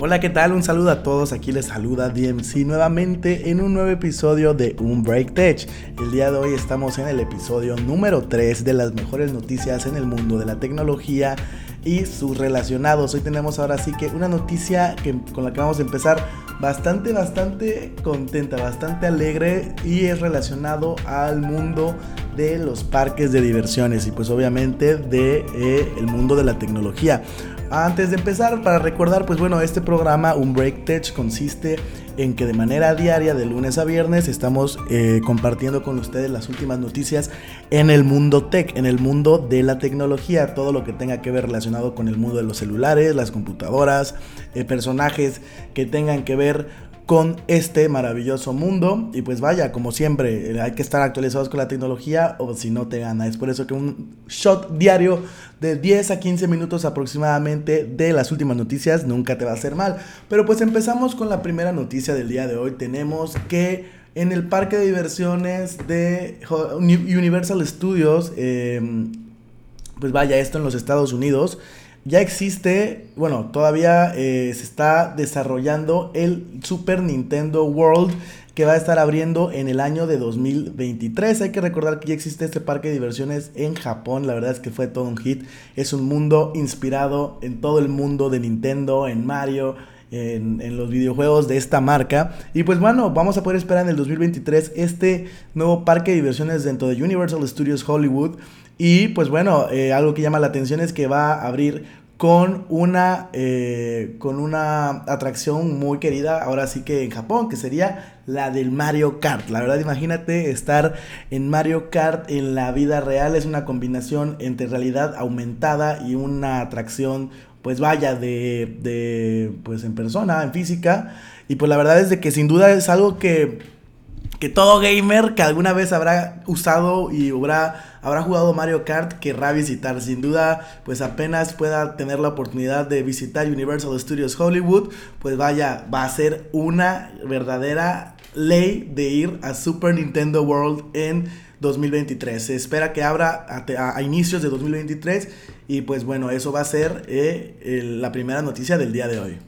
Hola, ¿qué tal? Un saludo a todos. Aquí les saluda DMC nuevamente en un nuevo episodio de Un Break Tech. El día de hoy estamos en el episodio número 3 de las mejores noticias en el mundo de la tecnología y sus relacionados. Hoy tenemos ahora sí que una noticia que, con la que vamos a empezar bastante, bastante contenta, bastante alegre y es relacionado al mundo de los parques de diversiones y pues obviamente de eh, el mundo de la tecnología. Antes de empezar, para recordar, pues bueno, este programa, un Break Tech, consiste en que de manera diaria, de lunes a viernes, estamos eh, compartiendo con ustedes las últimas noticias en el mundo tech, en el mundo de la tecnología, todo lo que tenga que ver relacionado con el mundo de los celulares, las computadoras, eh, personajes que tengan que ver con este maravilloso mundo. Y pues vaya, como siempre, eh, hay que estar actualizados con la tecnología o si no te gana. Es por eso que un shot diario de 10 a 15 minutos aproximadamente de las últimas noticias nunca te va a hacer mal. Pero pues empezamos con la primera noticia del día de hoy. Tenemos que en el parque de diversiones de Universal Studios, em, pues vaya, esto en los Estados Unidos ya existe, bueno, todavía eh, se está desarrollando el Super Nintendo World que va a estar abriendo en el año de 2023. Hay que recordar que ya existe este parque de diversiones en Japón. La verdad es que fue todo un hit. Es un mundo inspirado en todo el mundo de Nintendo, en Mario, en, los videojuegos de esta marca. Y pues bueno, vamos a poder esperar en el 2023 este nuevo parque de diversiones dentro de Universal Studios Hollywood. Y pues bueno, eh, algo que llama la atención es que va a abrir con una, eh, con una atracción muy querida, ahora sí que en Japón, que sería la del Mario Kart. La verdad, imagínate estar en Mario Kart en la vida real, es una combinación entre realidad aumentada y una atracción, pues vaya, de, de pues en persona, en física. Y pues la verdad es de que sin duda es algo que que todo gamer que alguna vez habrá usado y habrá, habrá jugado Mario Kart querrá visitar. Sin duda, pues apenas pueda tener la oportunidad de visitar Universal Studios Hollywood, pues vaya, va a ser una verdadera ley de ir a Super Nintendo World en 2023. Se espera que abra a, inicios de 2023 y pues bueno, eso va a ser eh, la primera noticia del día de hoy.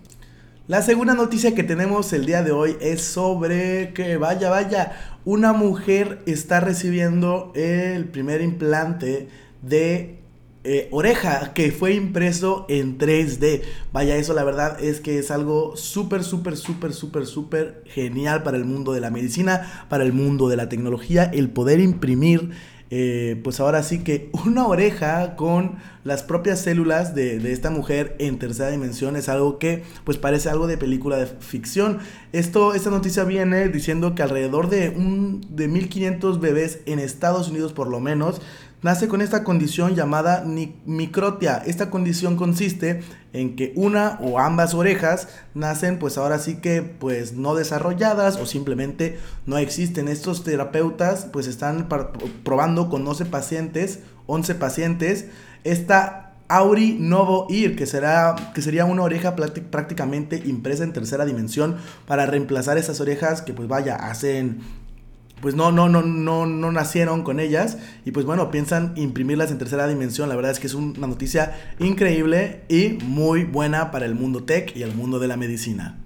La segunda noticia que tenemos el día de hoy es sobre que vaya, vaya, una mujer está recibiendo el primer implante de eh, oreja que fue impreso en 3D. Vaya, eso la verdad es que es algo súper, súper, súper, súper, súper genial para el mundo de la medicina, para el mundo de la tecnología, el poder imprimir eh, pues ahora sí que una oreja con las propias células de, esta mujer en tercera dimensión es algo que pues parece algo de película de ficción. Esto, esta noticia viene diciendo que alrededor de, un, de 1500 bebés en Estados Unidos por lo menos nace con esta condición llamada microtia. Esta condición consiste en que una o ambas orejas nacen pues ahora sí que pues no desarrolladas o simplemente no existen. Estos terapeutas pues están probando con 11 pacientes, 11 pacientes esta Auri Novo Ear, que, será, que sería una oreja prácticamente impresa en tercera dimensión para reemplazar esas orejas que pues vaya, hacen pues no, no, no, no, no nacieron con ellas y pues bueno, piensan imprimirlas en tercera dimensión. La verdad es que es una noticia increíble y muy buena para el mundo tech y el mundo de la medicina.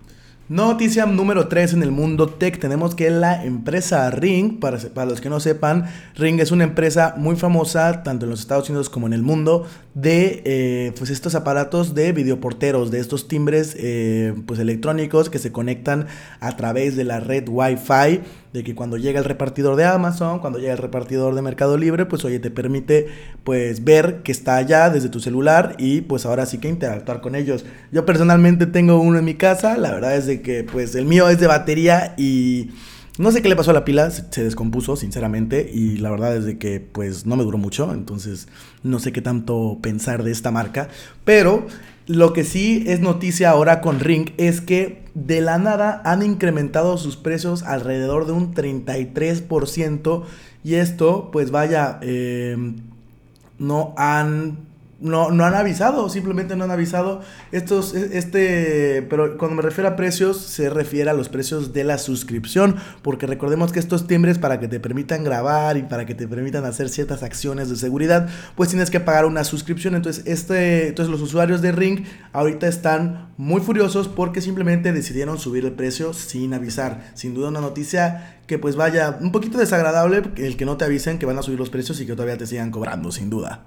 Noticia número 3 en el mundo tech. Tenemos que la empresa Ring, para, para, los que no sepan, Ring es una empresa muy famosa tanto en los Estados Unidos como en el mundo de eh, pues estos aparatos de videoporteros, de estos timbres eh, pues electrónicos que se conectan a través de la red Wi-Fi de que cuando llega el repartidor de Amazon, cuando llega el repartidor de Mercado Libre, pues oye, te permite pues ver que está allá desde tu celular y pues ahora sí que interactuar con ellos. Yo personalmente tengo uno en mi casa, la verdad es de que pues el mío es de batería y no sé qué le pasó a la pila, se descompuso sinceramente y la verdad es de que pues no me duró mucho, entonces no sé qué tanto pensar de esta marca, pero lo que sí es noticia ahora con Ring es que de la nada han incrementado sus precios alrededor de un 33% y esto pues vaya, eh, no han no, no han avisado, simplemente no han avisado. Estos, e, este, pero cuando me refiero a precios, se refiere a los precios de la suscripción, porque recordemos que estos timbres para que te permitan grabar y para que te permitan hacer ciertas acciones de seguridad, pues tienes que pagar una suscripción. Entonces, este, entonces los usuarios de Ring ahorita están muy furiosos porque simplemente decidieron subir el precio sin avisar. Sin duda una noticia que pues vaya un poquito desagradable el que no te avisen que van a subir los precios y que todavía te sigan cobrando, sin duda.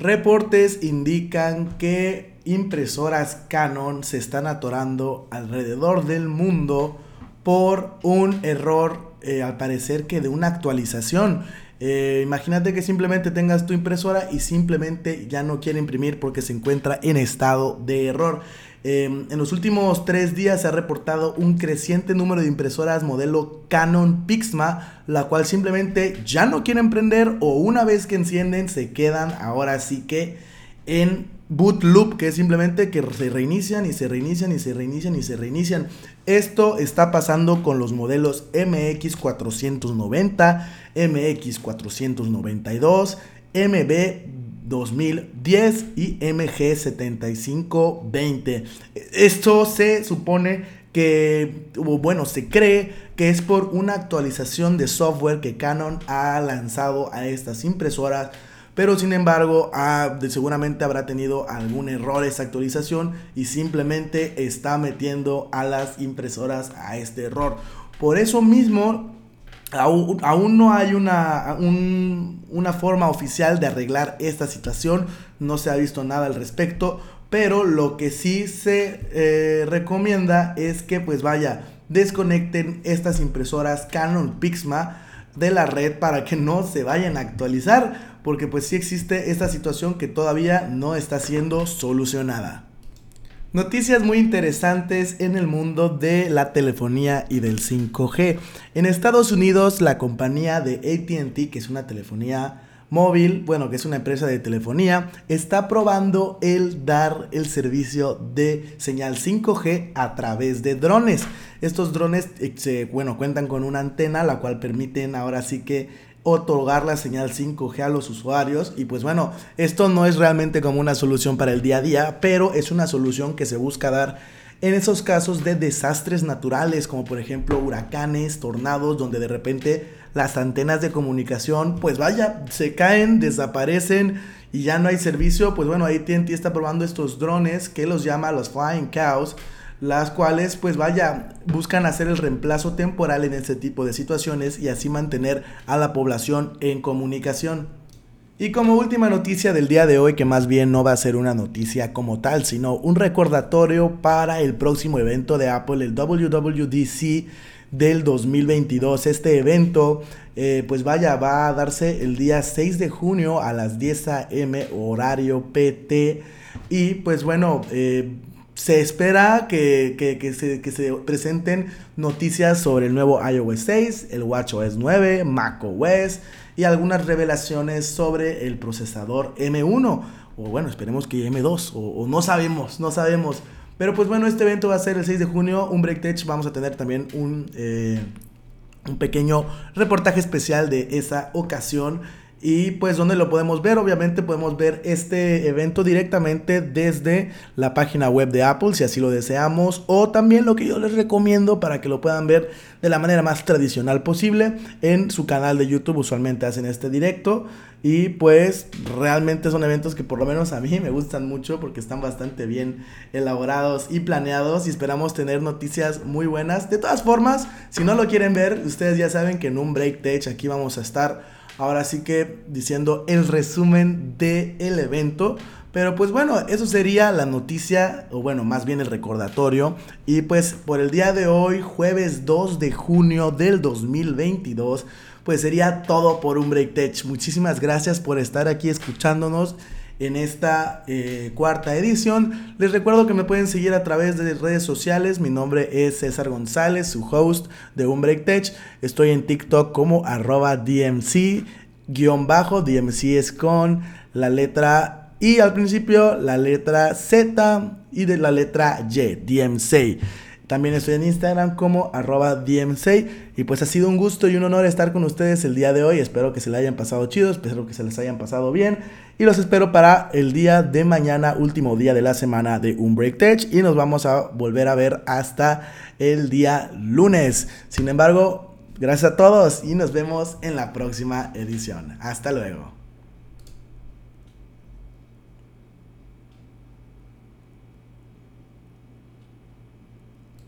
Reportes indican que impresoras Canon se están atorando alrededor del mundo por un error, eh, al parecer que de una actualización. Eh, imagínate que simplemente tengas tu impresora y simplemente ya no quiere imprimir porque se encuentra en estado de error. Em, en los últimos tres días se ha reportado un creciente número de impresoras modelo Canon Pixma, la cual simplemente ya no quieren prender o una vez que encienden se quedan ahora sí que en boot loop, que es simplemente que se reinician y se reinician y se reinician y se reinician. Esto está pasando con los modelos MX490, MX492, MB 2010 y MG7520. Esto se supone que, bueno, se cree que es por una actualización de software que Canon ha lanzado a estas impresoras. Pero sin embargo, seguramente habrá tenido algún error esa actualización y simplemente está metiendo a las impresoras a este error. Por eso mismo, Aún, no hay una, una, forma oficial de arreglar esta situación, no se ha visto nada al respecto, pero lo que sí se eh, recomienda es que pues vaya, desconecten estas impresoras Canon Pixma de la red para que no se vayan a actualizar, porque pues sí existe esta situación que todavía no está siendo solucionada. Noticias muy interesantes en el mundo de la telefonía y del 5G. En Estados Unidos, la compañía de ATT, que es una telefonía móvil, bueno, que es una empresa de telefonía, está probando el dar el servicio de señal 5G a través de drones. Estos drones, eh, bueno, cuentan con una antena, la cual permiten ahora sí que otorgar la señal 5G a los usuarios. Y pues bueno, esto no es realmente como una solución para el día a día, pero es una solución que se busca dar en esos casos de desastres naturales, como por ejemplo huracanes, tornados, donde de repente las antenas de comunicación, pues vaya, se caen, desaparecen y ya no hay servicio. Pues bueno, AT&T está probando estos drones que los llama los Flying Cows las cuales pues vaya, buscan hacer el reemplazo temporal en este tipo de situaciones y así mantener a la población en comunicación. Y como última noticia del día de hoy, que más bien no va a ser una noticia como tal, sino un recordatorio para el próximo evento de Apple, el WWDC del 2022. Este evento, eh, pues vaya, va a darse el día 6 de junio a las 10 a.m. horario PT. Y pues bueno, eh, se espera que, se, presenten noticias sobre el nuevo iOS 6, el WatchOS 9, macOS y algunas revelaciones sobre el procesador M1. O bueno, esperemos que M2, o, no sabemos, no sabemos. Pero pues bueno, este evento va a ser el 6 de junio, un Break Tech. Vamos a tener también un, eh, un pequeño reportaje especial de esa ocasión. Y pues donde lo podemos ver, obviamente podemos ver este evento directamente desde la página web de Apple, si así lo deseamos, o también lo que yo les recomiendo para que lo puedan ver de la manera más tradicional posible en su canal de YouTube, usualmente hacen este directo y pues realmente son eventos que por lo menos a mí me gustan mucho porque están bastante bien elaborados y planeados y esperamos tener noticias muy buenas. De todas formas, si no lo quieren ver, ustedes ya saben que en un Break Tech aquí vamos a estar Ahora sí que diciendo el resumen del evento. Pero pues bueno, eso sería la noticia, o bueno, más bien el recordatorio. Y pues por el día de hoy, jueves 2 de junio del 2022, pues sería todo por un Break Tech. Muchísimas gracias por estar aquí escuchándonos en esta eh, cuarta edición. Les recuerdo que me pueden seguir a través de redes sociales. Mi nombre es César González, su host de Un Break Tech. Estoy en TikTok como arroba DMC, guion bajo, DMC es con la letra y al principio la letra Z y de la letra Y, DMC. También estoy en Instagram como arroba DMC. Y pues ha sido un gusto y un honor estar con ustedes el día de hoy. Espero que se le hayan pasado chido, espero que se les hayan pasado bien. Y los espero para el día de mañana, último día de la semana de Un Break Tech. Y nos vamos a volver a ver hasta el día lunes. Sin embargo, gracias a todos y nos vemos en la próxima edición. Hasta luego.